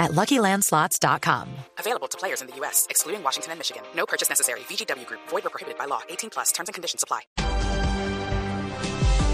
at LuckyLandSlots.com. Available to players in the U.S., excluding Washington and Michigan. No purchase necessary. VGW Group. Void or prohibited by law. 18 plus. Terms and conditions apply.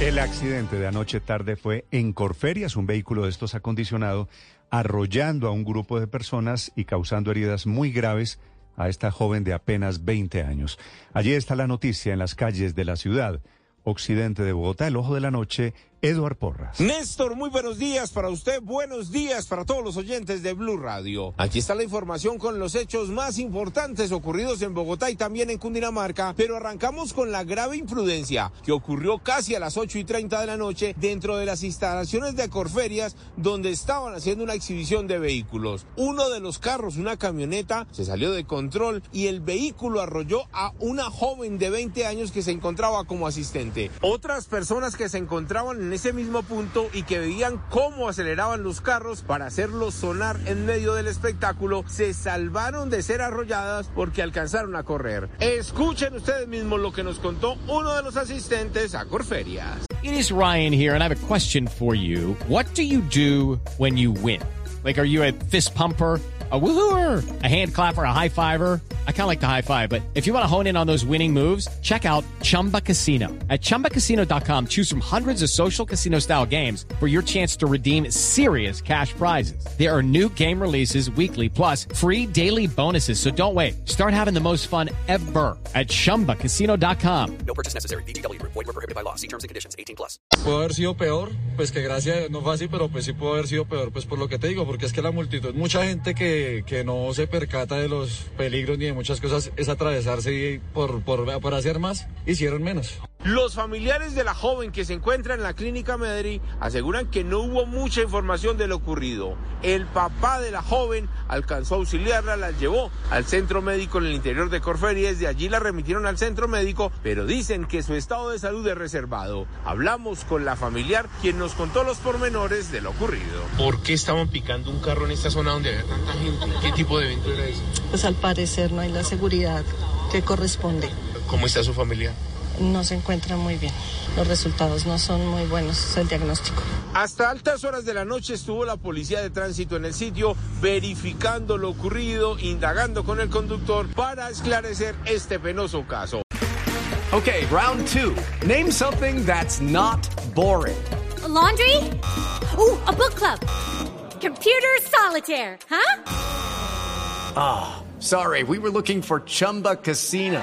El accidente de anoche tarde fue en Corferias, un vehículo de estos acondicionado, arrollando a un grupo de personas y causando heridas muy graves a esta joven de apenas 20 años. Allí está la noticia en las calles de la ciudad occidente de Bogotá, el ojo de la noche, Eduard Porras. Néstor, muy buenos días para usted, buenos días para todos los oyentes de Blue Radio. Aquí está la información con los hechos más importantes ocurridos en Bogotá y también en Cundinamarca, pero arrancamos con la grave imprudencia que ocurrió casi a las 8 y 30 de la noche dentro de las instalaciones de Corferias donde estaban haciendo una exhibición de vehículos. Uno de los carros, una camioneta, se salió de control y el vehículo arrolló a una joven de 20 años que se encontraba como asistente. Otras personas que se encontraban en ese mismo punto y que veían cómo aceleraban los carros para hacerlos sonar en medio del espectáculo, se salvaron de ser arrolladas porque alcanzaron a correr. Escuchen ustedes mismos lo que nos contó uno de los asistentes a Corferias. It is Ryan here and I have a question for you. What do you do when you win? Like, are you a fist pumper? a woohooer, a hand clapper, a high fiver. I kind of like the high five, but if you want to hone in on those winning moves, check out Chumba Casino. At ChumbaCasino.com, choose from hundreds of social casino style games for your chance to redeem serious cash prizes. There are new game releases weekly, plus free daily bonuses. So don't wait. Start having the most fun ever at ChumbaCasino.com. No purchase necessary. BGW. Void were prohibited by law. See terms and conditions. 18 plus. Pudo haber sido peor, pues que gracias, no fue así, pero pues sí pudo haber sido peor, pues por lo que te digo, porque es que la multitud, mucha gente que que, no se percata de los peligros ni de muchas cosas es atravesarse y por, por, por hacer más, hicieron menos. Los familiares de la joven que se encuentra en la clínica Medri aseguran que no hubo mucha información de lo ocurrido. El papá de la joven alcanzó a auxiliarla, la llevó al centro médico en el interior de Corferia, de allí la remitieron al centro médico, pero dicen que su estado de salud es reservado. Hablamos con la familiar, quien nos contó los pormenores de lo ocurrido. ¿Por qué estaban picando un carro en esta zona donde había tanta gente? ¿Qué tipo de evento era ese? Pues al parecer no hay la seguridad que corresponde. ¿Cómo está su familia? No se encuentra muy bien. Los resultados no son muy buenos, el diagnóstico. Hasta altas horas de la noche estuvo la policía de tránsito en el sitio verificando lo ocurrido, indagando con el conductor para esclarecer este penoso caso. Okay, round two. Name something that's not boring. laundry? Ooh, a book club. Computer solitaire, huh? Ah, oh, sorry. We were looking for Chumba Casino.